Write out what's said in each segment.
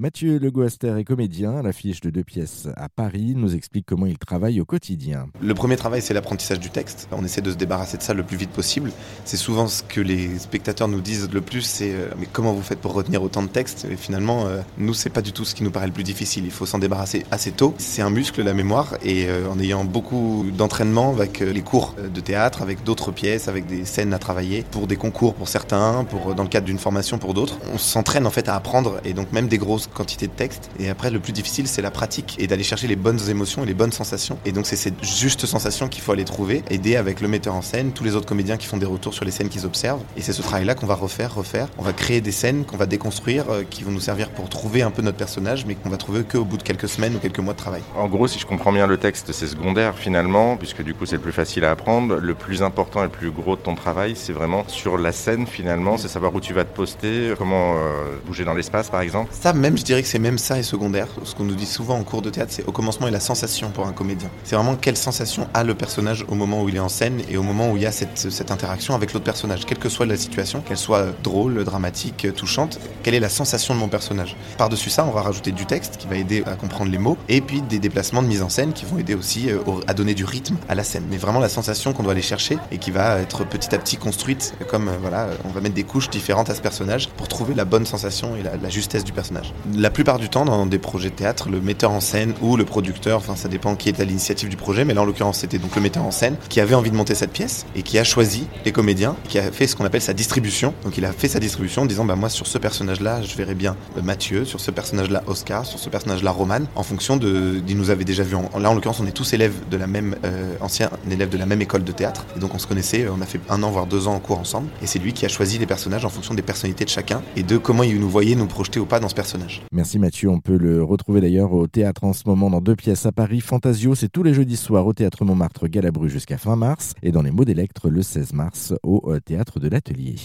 Mathieu Legoaster est comédien l'affiche de deux pièces à Paris, nous explique comment il travaille au quotidien. Le premier travail, c'est l'apprentissage du texte. On essaie de se débarrasser de ça le plus vite possible. C'est souvent ce que les spectateurs nous disent le plus, c'est euh, mais comment vous faites pour retenir autant de textes Et finalement, euh, nous, c'est pas du tout ce qui nous paraît le plus difficile. Il faut s'en débarrasser assez tôt. C'est un muscle, la mémoire, et euh, en ayant beaucoup d'entraînement avec les cours de théâtre, avec d'autres pièces, avec des scènes à travailler, pour des concours pour certains, dans le cadre d'une formation pour d'autres, on s'entraîne en fait à apprendre, et donc même des grosses quantité de texte. Et après, le plus difficile, c'est la pratique et d'aller chercher les bonnes émotions et les bonnes sensations. Et donc, c'est cette juste sensation qu'il faut aller trouver, aider avec le metteur en scène, tous les autres comédiens qui font des retours sur les scènes qu'ils observent. Et c'est ce travail-là qu'on va refaire, refaire. On va créer des scènes qu'on va déconstruire, euh, qui vont nous servir pour trouver un peu notre personnage, mais qu'on va trouver qu'au bout de quelques semaines ou quelques mois de travail. En gros, si je comprends bien le texte, c'est secondaire finalement, puisque du coup, c'est le plus facile à apprendre. Le plus important et le plus gros de ton travail, c'est vraiment sur la scène finalement, c'est savoir où tu vas te poster, comment euh, bouger dans l'espace par exemple. Ça, même, je dirais que c'est même ça est secondaire. Ce qu'on nous dit souvent en cours de théâtre, c'est au commencement et la sensation pour un comédien. C'est vraiment quelle sensation a le personnage au moment où il est en scène et au moment où il y a cette, interaction avec l'autre personnage, quelle que soit la situation, qu'elle soit drôle, dramatique, touchante, quelle est la sensation de mon personnage. Par-dessus ça, on va rajouter du texte qui va aider à comprendre les mots et puis des déplacements de mise en scène qui vont aider aussi euh, à donner du rythme à la scène. Mais vraiment la sensation qu'on doit aller chercher et qui va être petit à petit construite comme euh, voilà, on va mettre des couches différentes à ce personnage pour trouver la bonne sensation et la justesse du personnage. La plupart du temps, dans des projets de théâtre, le metteur en scène ou le producteur, enfin ça dépend qui est à l'initiative du projet, mais là en l'occurrence c'était donc le metteur en scène qui avait envie de monter cette pièce et qui a choisi les comédiens, qui a fait ce qu'on appelle sa distribution. Donc il a fait sa distribution en disant bah moi sur ce personnage-là je verrais bien Mathieu, sur ce personnage-là Oscar, sur ce personnage-là Roman, en fonction de, il nous avait déjà vu. là en l'occurrence on est tous élèves de la même euh, ancien élève de la même école de théâtre et donc on se connaissait, on a fait un an voire deux ans en cours ensemble et c'est lui qui a choisi les personnages en fonction des personnalités de chacun et de comment il nous voyait nous projeter ou pas dans ce personnage. Merci Mathieu, on peut le retrouver d'ailleurs au théâtre en ce moment dans deux pièces à Paris. Fantasio, c'est tous les jeudis soirs au théâtre Montmartre Galabru jusqu'à fin mars et dans les mots d'Electre le 16 mars au euh, théâtre de l'Atelier.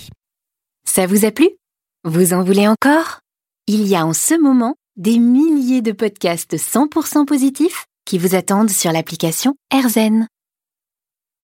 Ça vous a plu? Vous en voulez encore? Il y a en ce moment des milliers de podcasts 100% positifs qui vous attendent sur l'application AirZen.